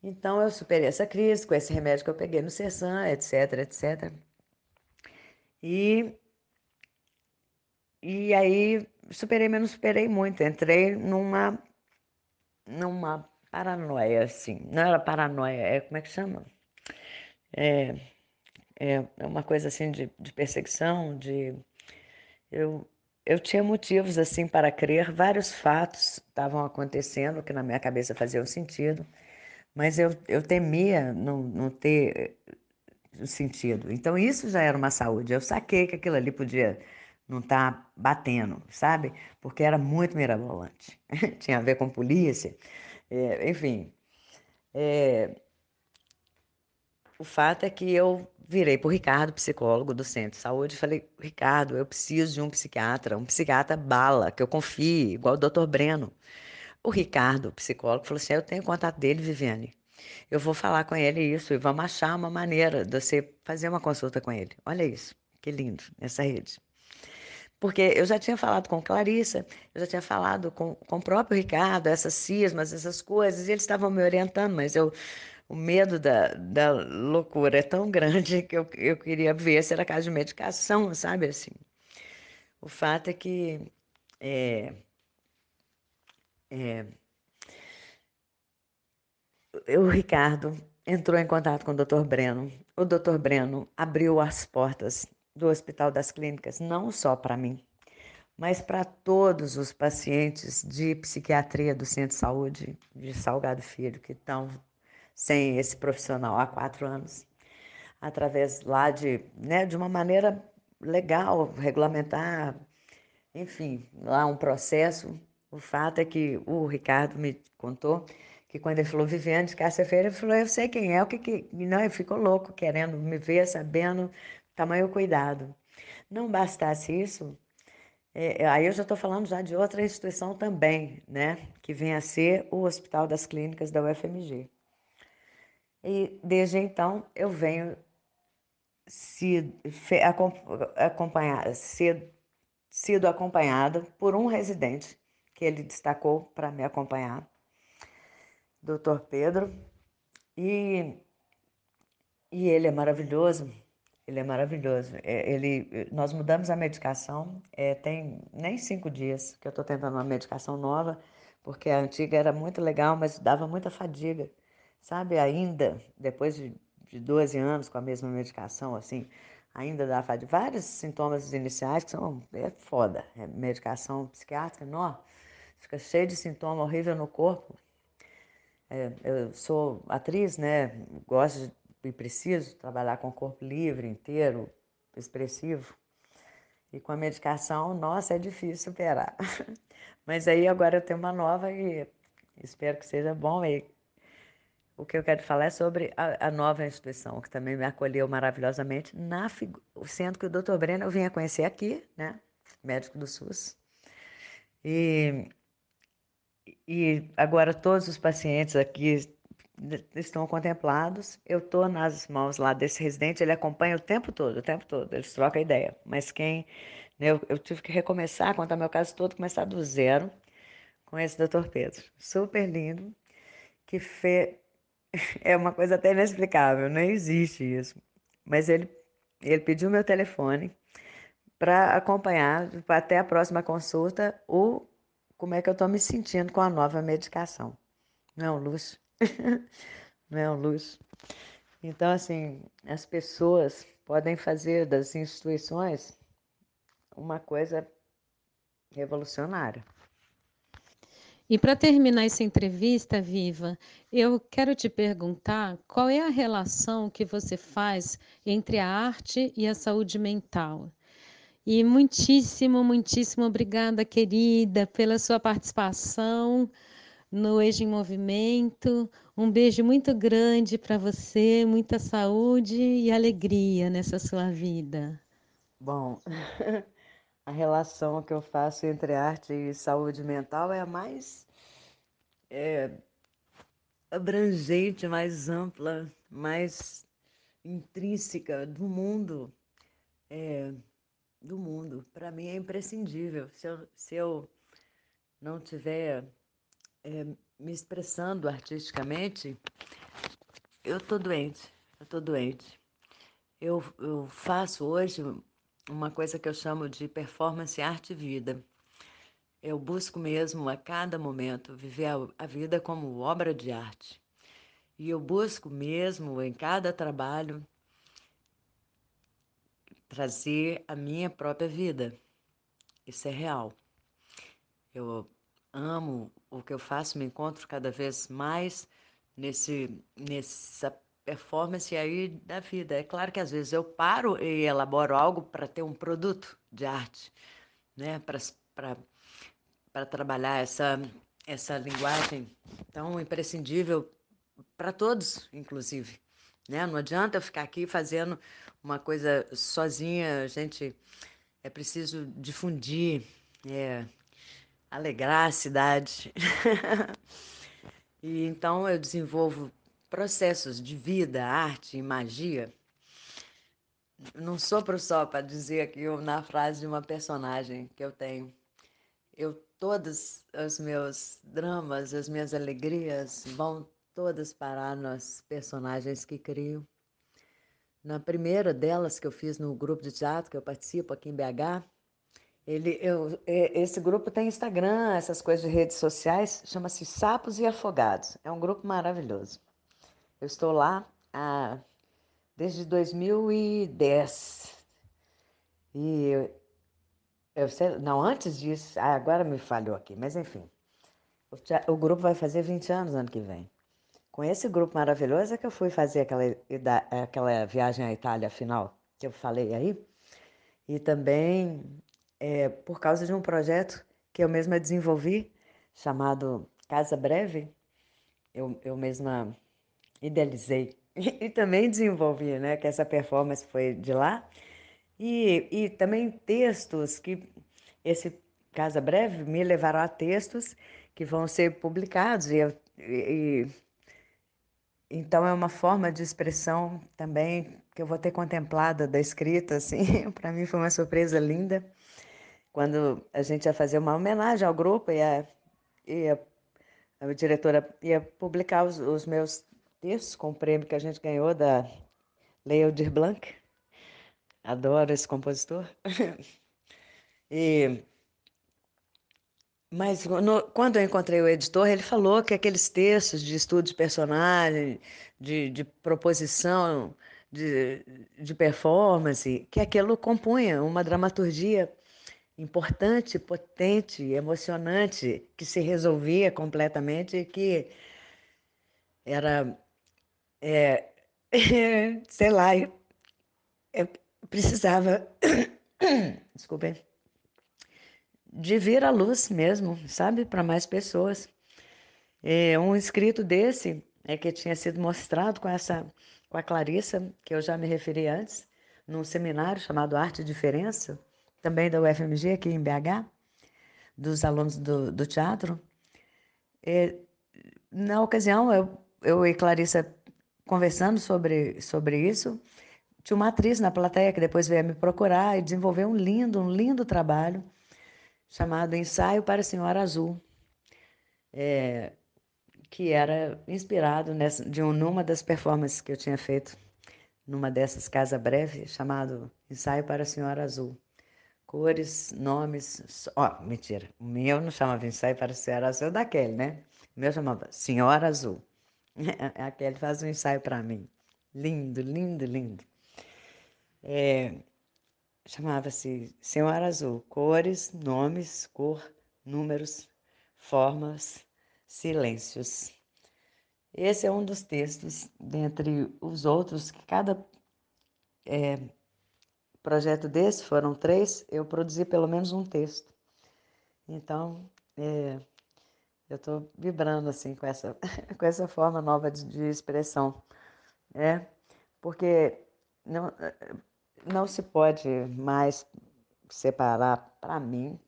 Então, eu superei essa crise com esse remédio que eu peguei no Sersan, etc, etc. E, e aí, superei, mas não superei muito. Entrei numa, numa paranoia, assim. Não era paranoia, é como é que chama? É, é, é uma coisa assim de, de perseguição, de... Eu, eu tinha motivos assim para crer, vários fatos estavam acontecendo que na minha cabeça faziam sentido, mas eu, eu temia não, não ter eh, sentido. Então isso já era uma saúde. Eu saquei que aquilo ali podia não estar tá batendo, sabe? Porque era muito mirabolante. Tinha a ver com polícia, é, enfim. É, o fato é que eu virei para o Ricardo, psicólogo do Centro de Saúde, e falei: Ricardo, eu preciso de um psiquiatra, um psiquiatra bala, que eu confie, igual o doutor Breno. O Ricardo, psicólogo, falou assim: Eu tenho contato dele, Viviane. Eu vou falar com ele isso e vamos achar uma maneira de você fazer uma consulta com ele. Olha isso, que lindo, essa rede. Porque eu já tinha falado com Clarissa, eu já tinha falado com, com o próprio Ricardo, essas cismas, essas coisas, e eles estavam me orientando, mas eu o medo da, da loucura é tão grande que eu, eu queria ver se era caso de medicação, sabe assim. O fato é que é, é, o Ricardo entrou em contato com o Dr. Breno. O Dr. Breno abriu as portas do Hospital das Clínicas, não só para mim, mas para todos os pacientes de psiquiatria do Centro de Saúde de Salgado Filho que estão sem esse profissional há quatro anos, através lá de, né, de uma maneira legal, regulamentar, enfim, lá um processo. O fato é que o Ricardo me contou que quando ele falou Viviane de Cássia Feira, ele falou, eu sei quem é, o que que... Não, ele ficou louco, querendo me ver, sabendo tamanho cuidado. Não bastasse isso, é, aí eu já estou falando já de outra instituição também, né, que vem a ser o Hospital das Clínicas da UFMG. E desde então eu venho sido, acompanhada, sido, sido acompanhada por um residente que ele destacou para me acompanhar, doutor Pedro, e, e ele é maravilhoso, ele é maravilhoso. É, ele, nós mudamos a medicação, é, tem nem cinco dias que eu estou tentando uma medicação nova, porque a antiga era muito legal, mas dava muita fadiga sabe, ainda, depois de, de 12 anos com a mesma medicação, assim, ainda dá de vários sintomas iniciais que são, é foda, é medicação psiquiátrica, não, fica cheio de sintoma horrível no corpo. É, eu sou atriz, né, gosto e preciso trabalhar com o corpo livre, inteiro, expressivo. E com a medicação, nossa, é difícil superar. Mas aí agora eu tenho uma nova e espero que seja bom e o que eu quero falar é sobre a, a nova instituição, que também me acolheu maravilhosamente, na, sendo que o doutor Breno eu vinha conhecer aqui, né? médico do SUS. E, e agora todos os pacientes aqui estão contemplados. Eu estou nas mãos lá desse residente, ele acompanha o tempo todo, o tempo todo, eles trocam ideia. Mas quem. Né, eu, eu tive que recomeçar, contar meu caso todo, começar do zero com esse doutor Pedro. Super lindo, que fez é uma coisa até inexplicável, não existe isso. Mas ele, ele pediu meu telefone para acompanhar até a próxima consulta o como é que eu estou me sentindo com a nova medicação. Não é um luxo. não é um luxo. Então, assim, as pessoas podem fazer das instituições uma coisa revolucionária. E para terminar essa entrevista, Viva, eu quero te perguntar qual é a relação que você faz entre a arte e a saúde mental. E muitíssimo, muitíssimo obrigada, querida, pela sua participação no Eixo em Movimento. Um beijo muito grande para você, muita saúde e alegria nessa sua vida. Bom, a relação que eu faço entre arte e saúde mental é a mais é, abrangente, mais ampla, mais intrínseca do mundo. É, do mundo. Para mim é imprescindível. Se eu, se eu não tiver é, me expressando artisticamente, eu estou doente. Eu estou doente. Eu, eu faço hoje uma coisa que eu chamo de performance arte vida. Eu busco mesmo a cada momento viver a, a vida como obra de arte. E eu busco mesmo em cada trabalho trazer a minha própria vida. Isso é real. Eu amo o que eu faço, me encontro cada vez mais nesse nessa performance aí da vida. É claro que às vezes eu paro e elaboro algo para ter um produto de arte, né? Para para trabalhar essa essa linguagem tão imprescindível para todos, inclusive. Né? Não adianta eu ficar aqui fazendo uma coisa sozinha, gente é preciso difundir, é, alegrar a cidade. e então eu desenvolvo processos de vida, arte e magia. Não sopro só para dizer aqui na frase de uma personagem que eu tenho. Eu todos os meus dramas, as minhas alegrias vão todas parar nas personagens que crio. Na primeira delas que eu fiz no grupo de teatro que eu participo aqui em BH, ele, eu, esse grupo tem Instagram, essas coisas de redes sociais, chama-se Sapos e Afogados. É um grupo maravilhoso. Eu estou lá há, desde 2010. E eu, eu sei, não, antes disso, ah, agora me falhou aqui, mas enfim. O, o grupo vai fazer 20 anos ano que vem. Com esse grupo maravilhoso é que eu fui fazer aquela, aquela viagem à Itália final que eu falei aí. E também é, por causa de um projeto que eu mesma desenvolvi, chamado Casa Breve. Eu, eu mesma idealizei e, também desenvolvi, né? Que essa performance foi de lá. E, e também textos que esse Casa Breve me levaram a textos que vão ser publicados e, e então é uma forma de expressão também que eu vou ter contemplada da escrita, assim, para mim foi uma surpresa linda quando a gente ia fazer uma homenagem ao grupo e a, e a, a diretora ia publicar os, os, meus textos com o prêmio que a gente ganhou da Leodir Blanc. Adoro esse compositor. e mas no, quando eu encontrei o editor, ele falou que aqueles textos de estudo de personagem, de, de proposição, de, de performance, que aquilo compunha uma dramaturgia importante, potente, emocionante, que se resolvia completamente e que era, é, sei lá, eu precisava, desculpem, de vir à luz mesmo, sabe, para mais pessoas. E um escrito desse é que tinha sido mostrado com essa com a Clarissa, que eu já me referi antes, num seminário chamado Arte e Diferença, também da UFMG aqui em BH, dos alunos do, do teatro. E, na ocasião, eu, eu e Clarissa conversando sobre, sobre isso, tinha uma atriz na plateia que depois veio me procurar e desenvolveu um lindo, um lindo trabalho chamado Ensaio para a Senhora Azul, é, que era inspirado nessa, de um, numa das performances que eu tinha feito numa dessas Casa Breve, chamado Ensaio para a Senhora Azul. Cores, nomes. Ó, oh, mentira. O meu não chamava Ensaio para a Senhora Azul, é da Kelly, né? O meu chamava Senhora Azul. A Kelly faz um ensaio para mim. Lindo, lindo, lindo. É, chamava-se Senhora Azul, cores, nomes, cor, números, formas, silêncios. Esse é um dos textos, dentre os outros, que cada é, projeto desse, foram três, eu produzi pelo menos um texto. Então, é, eu estou vibrando assim com essa, com essa forma nova de, de expressão, né? Porque não, não se pode mais separar, para mim,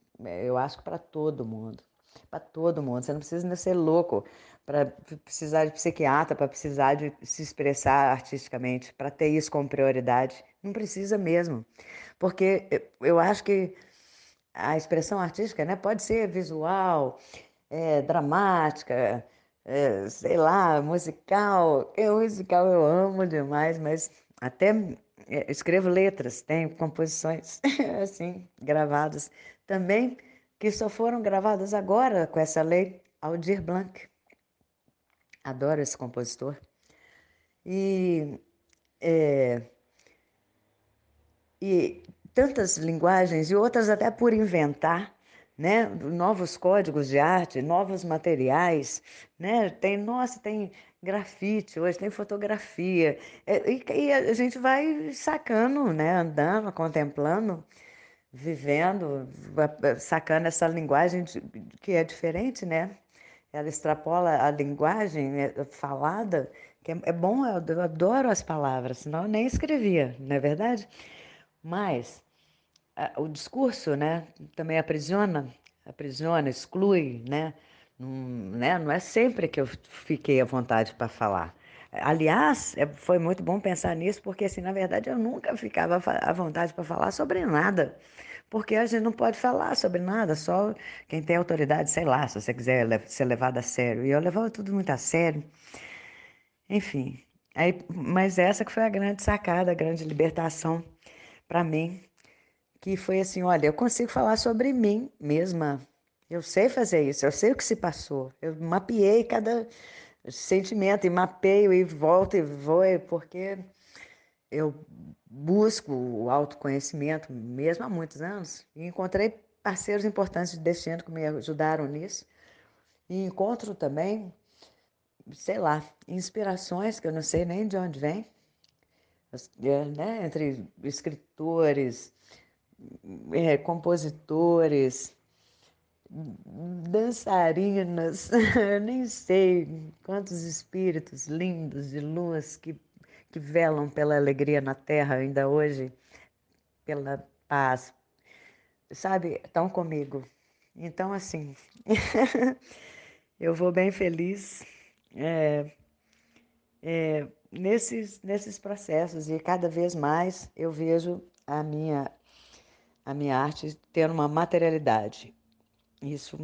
eu acho que para todo mundo, para todo mundo. Você não precisa ser louco para precisar de psiquiatra, para precisar de se expressar artisticamente, para ter isso como prioridade. Não precisa mesmo. Porque eu acho que a expressão artística né, pode ser visual, é, dramática, é, sei lá, musical. Eu, musical eu amo demais, mas até é, escrevo letras, tenho composições assim, gravadas também, que só foram gravadas agora com essa lei Aldir Blanc. Adoro esse compositor. E, é, e tantas linguagens e outras até por inventar, né? Novos códigos de arte, novos materiais, né? Tem, nossa, tem grafite hoje, tem fotografia. É, e, e a gente vai sacando, né? Andando, contemplando, vivendo, sacando essa linguagem que é diferente, né? ela extrapola a linguagem né, falada, que é, é bom, eu adoro as palavras, senão eu nem escrevia, não é verdade? Mas a, o discurso, né, também aprisiona, aprisiona, exclui, né? Não, né? não é sempre que eu fiquei à vontade para falar. Aliás, é, foi muito bom pensar nisso, porque, assim, na verdade, eu nunca ficava à vontade para falar sobre nada porque a gente não pode falar sobre nada, só quem tem autoridade, sei lá, se você quiser ser levado a sério. E eu levava tudo muito a sério. Enfim, aí, mas essa que foi a grande sacada, a grande libertação para mim, que foi assim, olha, eu consigo falar sobre mim mesma. Eu sei fazer isso, eu sei o que se passou. Eu mapeei cada sentimento e mapeio e volto e vou, porque eu busco o autoconhecimento mesmo há muitos anos e encontrei parceiros importantes de destino que me ajudaram nisso. E encontro também, sei lá, inspirações que eu não sei nem de onde vem, é, né? entre escritores, é, compositores, dançarinas, nem sei quantos espíritos lindos de luz que que velam pela alegria na terra ainda hoje, pela paz, sabe, estão comigo. Então, assim, eu vou bem feliz é, é, nesses, nesses processos e cada vez mais eu vejo a minha, a minha arte tendo uma materialidade. Isso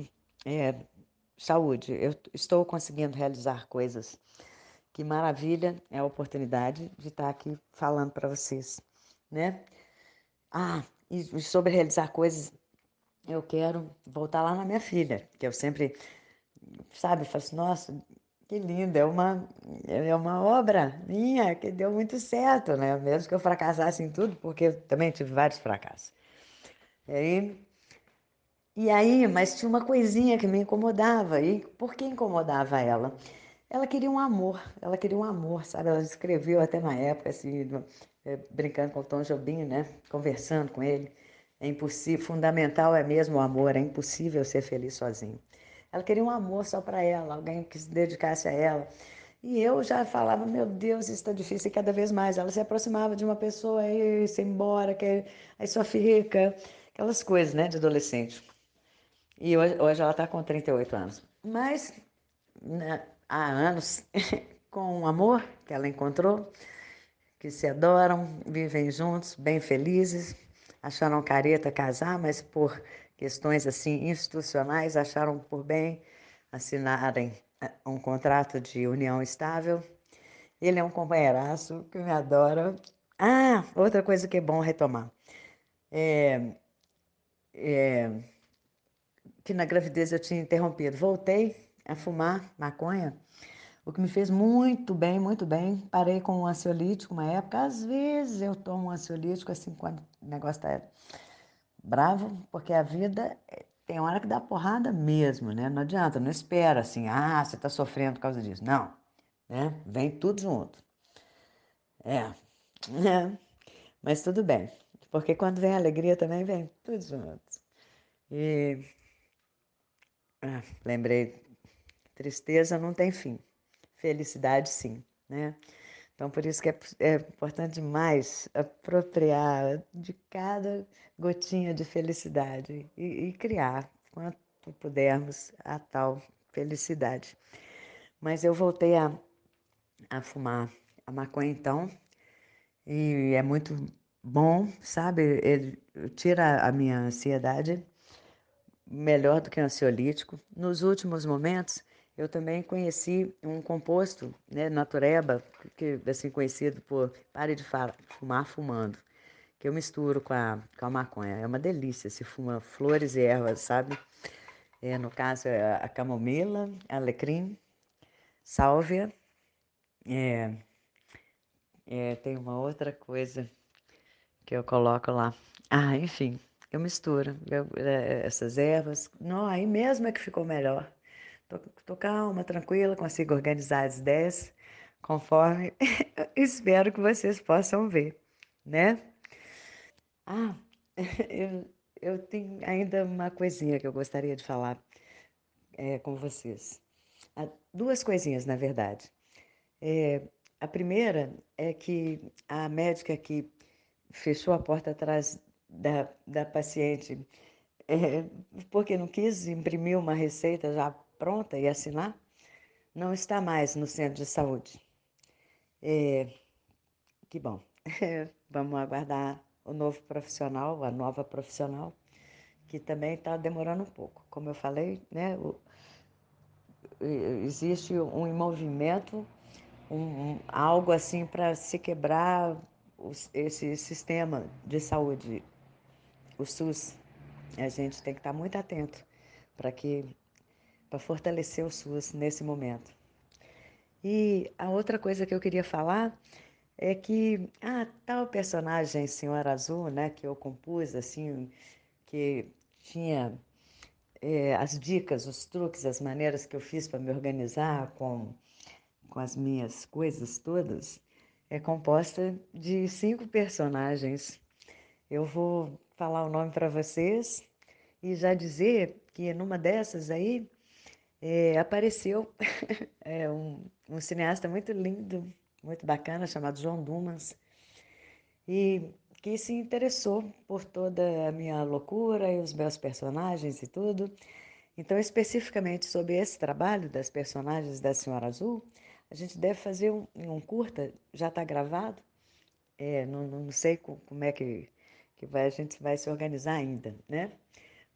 é saúde. Eu estou conseguindo realizar coisas que maravilha é a oportunidade de estar aqui falando para vocês, né? Ah, e sobre realizar coisas, eu quero voltar lá na minha filha, que eu sempre, sabe, falo assim, nossa, que linda, é uma, é uma obra minha que deu muito certo, né? Mesmo que eu fracassasse em tudo, porque eu também tive vários fracassos. E aí, e aí, mas tinha uma coisinha que me incomodava. E por que incomodava ela? Ela queria um amor, ela queria um amor, sabe? Ela escreveu até na época, assim, é, brincando com o Tom Jobim, né? Conversando com ele. É impossível, fundamental é mesmo o amor, é impossível ser feliz sozinho. Ela queria um amor só para ela, alguém que se dedicasse a ela. E eu já falava, meu Deus, isso está difícil e cada vez mais. Ela se aproximava de uma pessoa e se embora, que aí só fica, aquelas coisas, né, de adolescente. E hoje, hoje ela está com 38 anos. Mas né, há anos com o amor que ela encontrou, que se adoram, vivem juntos, bem felizes, acharam careta casar, mas por questões assim institucionais acharam por bem assinarem eh, um contrato de união estável. Ele é um companheiraço que me adora. Ah, outra coisa que é bom retomar. É, é, que na gravidez eu tinha interrompido. Voltei a fumar maconha, o que me fez muito bem, muito bem. Parei com um ansiolítico uma época. Às vezes eu tomo um ansiolítico assim quando o negócio está bravo, porque a vida é, tem hora que dá porrada mesmo, né? Não adianta, não espera assim, ah, você está sofrendo por causa disso. Não, né? Vem tudo junto. É, é. mas tudo bem. Porque quando vem alegria também vem tudo junto. E ah, lembrei, tristeza não tem fim, felicidade sim, né? Então por isso que é, é importante demais apropriar de cada gotinha de felicidade e, e criar quanto pudermos a tal felicidade. Mas eu voltei a, a fumar a maconha então, e é muito bom, sabe? Ele tira a minha ansiedade melhor do que ansiolítico. Nos últimos momentos, eu também conheci um composto, né, natureba, que assim conhecido por pare de fumar fumando, que eu misturo com a, com a maconha. É uma delícia, se fuma flores e ervas, sabe? É, no caso, é a camomila, alecrim, sálvia. É, é, tem uma outra coisa que eu coloco lá. Ah, enfim, eu misturo é, essas ervas. Não, aí mesmo é que ficou melhor. Tô, tô calma, tranquila, consigo organizar as ideias conforme espero que vocês possam ver, né? Ah, eu, eu tenho ainda uma coisinha que eu gostaria de falar é, com vocês. Ah, duas coisinhas, na verdade. É, a primeira é que a médica que fechou a porta atrás da, da paciente é, porque não quis imprimir uma receita já pronta e assinar, não está mais no centro de saúde. É, que bom. Vamos aguardar o novo profissional, a nova profissional, que também está demorando um pouco. Como eu falei, né, o, existe um movimento, um, um, algo assim para se quebrar os, esse sistema de saúde, o SUS. A gente tem que estar muito atento para que para fortalecer o SUS nesse momento. E a outra coisa que eu queria falar é que a ah, tal personagem Senhora Azul, né, que eu compus assim, que tinha é, as dicas, os truques, as maneiras que eu fiz para me organizar com, com as minhas coisas todas, é composta de cinco personagens. Eu vou falar o nome para vocês e já dizer que numa dessas aí é, apareceu é, um, um cineasta muito lindo, muito bacana, chamado João Dumas, e que se interessou por toda a minha loucura e os meus personagens e tudo. Então, especificamente sobre esse trabalho das personagens da Senhora Azul, a gente deve fazer um, um curta, já está gravado, é, não, não, sei como é que, que vai, a gente vai se organizar ainda, né?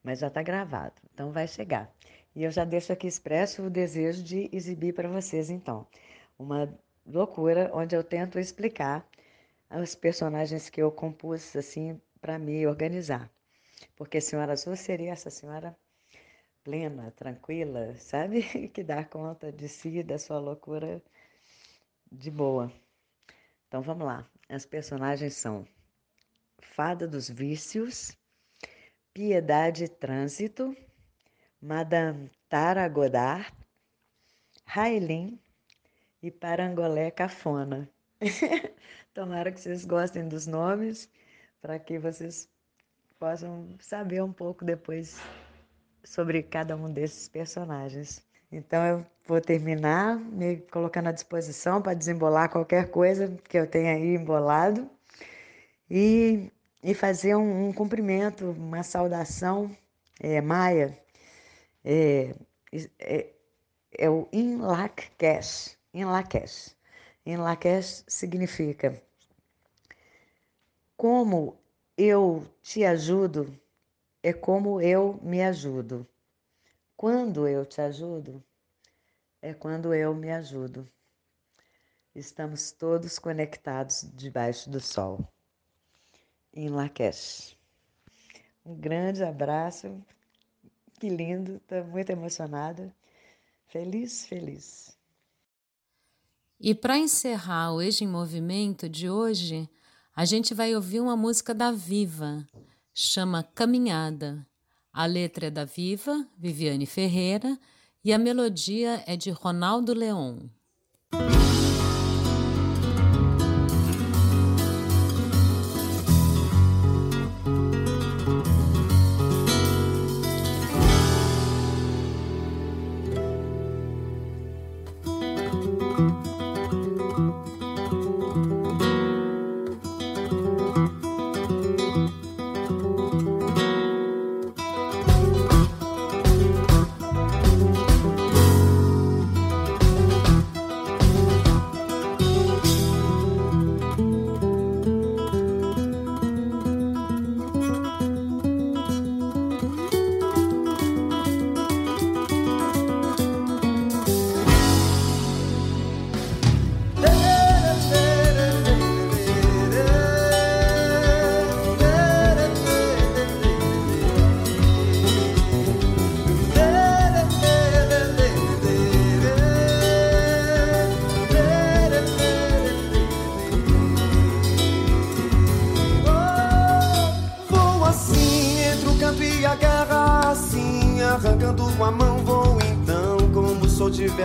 Mas já está gravado, então vai chegar. E eu já deixo aqui expresso o desejo de exibir para vocês, então, uma loucura onde eu tento explicar os personagens que eu compus assim para me organizar. Porque Senhora Azul seria essa senhora plena, tranquila, sabe? que dá conta de si, da sua loucura de boa. Então vamos lá. As personagens são Fada dos Vícios, Piedade Trânsito, Madame Tara Godard, Railin e Parangolé Cafona. Tomara que vocês gostem dos nomes, para que vocês possam saber um pouco depois sobre cada um desses personagens. Então eu vou terminar me colocando à disposição para desembolar qualquer coisa que eu tenha aí embolado e, e fazer um, um cumprimento, uma saudação é, maia é, é, é o In Lakesh. In Lakesh. In Lakesh significa como eu te ajudo é como eu me ajudo. Quando eu te ajudo é quando eu me ajudo. Estamos todos conectados debaixo do sol. Em Lakesh. Um grande abraço que lindo, estou muito emocionada. Feliz, feliz. E para encerrar o Eje em Movimento de hoje, a gente vai ouvir uma música da Viva, chama Caminhada. A letra é da Viva, Viviane Ferreira, e a melodia é de Ronaldo Leon.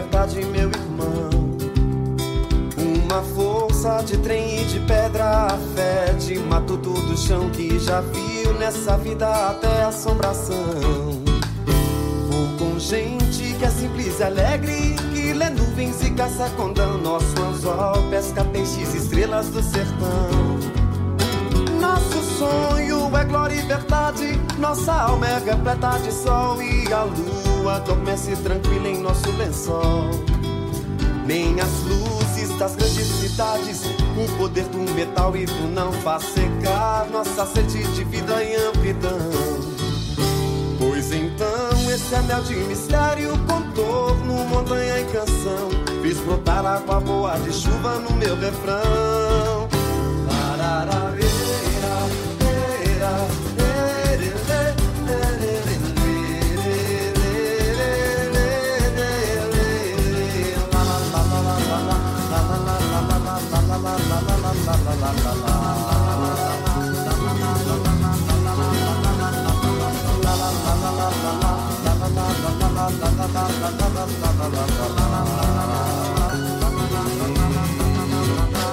Verdade, meu irmão. Uma força de trem e de pedra, a fé de matuto do chão que já viu nessa vida até assombração. Vou com gente que é simples e alegre, que lê nuvens e caça condão. Nosso anzol pesca peixes, estrelas do sertão. Nosso sonho é glória e verdade. Nossa alma é repleta de sol e a lua adormece tranquila em nosso lençol. Nem as luzes das grandes cidades, o poder do metal e do não faz secar nossa sede de vida em amplidão. Pois então, esse anel de mistério, contorno, montanha e canção, fiz brotar água boa de chuva no meu refrão.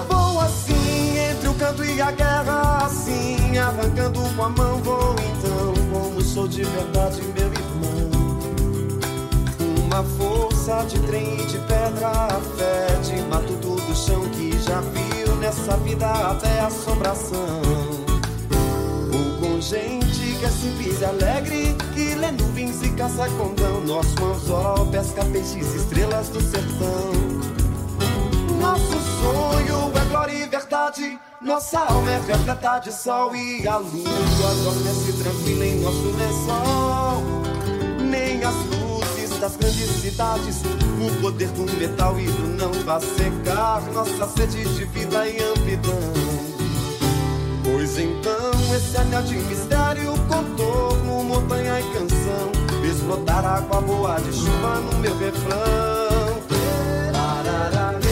Vou assim entre o canto e a guerra, assim, arrancando com a mão. Vou então, como sou de verdade, meu irmão. Uma força de trem e de pedra, fé de matuto do chão que já viu nessa vida até assombração. Com gente que é simples e alegre, que lê nuvens e caça condão. Nosso anzol pesca peixes, estrelas do sertão. Nosso sonho é glória e verdade. Nossa alma é repleta de sol e a lua adormece tranquila em nosso lençol. Nem as luzes das grandes cidades. O poder do metal e do não vai secar nossa sede de vida e amplidão. Pois então esse anel de mistério, contorno, montanha e canção, explotar água boa de chuva no meu refrão. Tararara.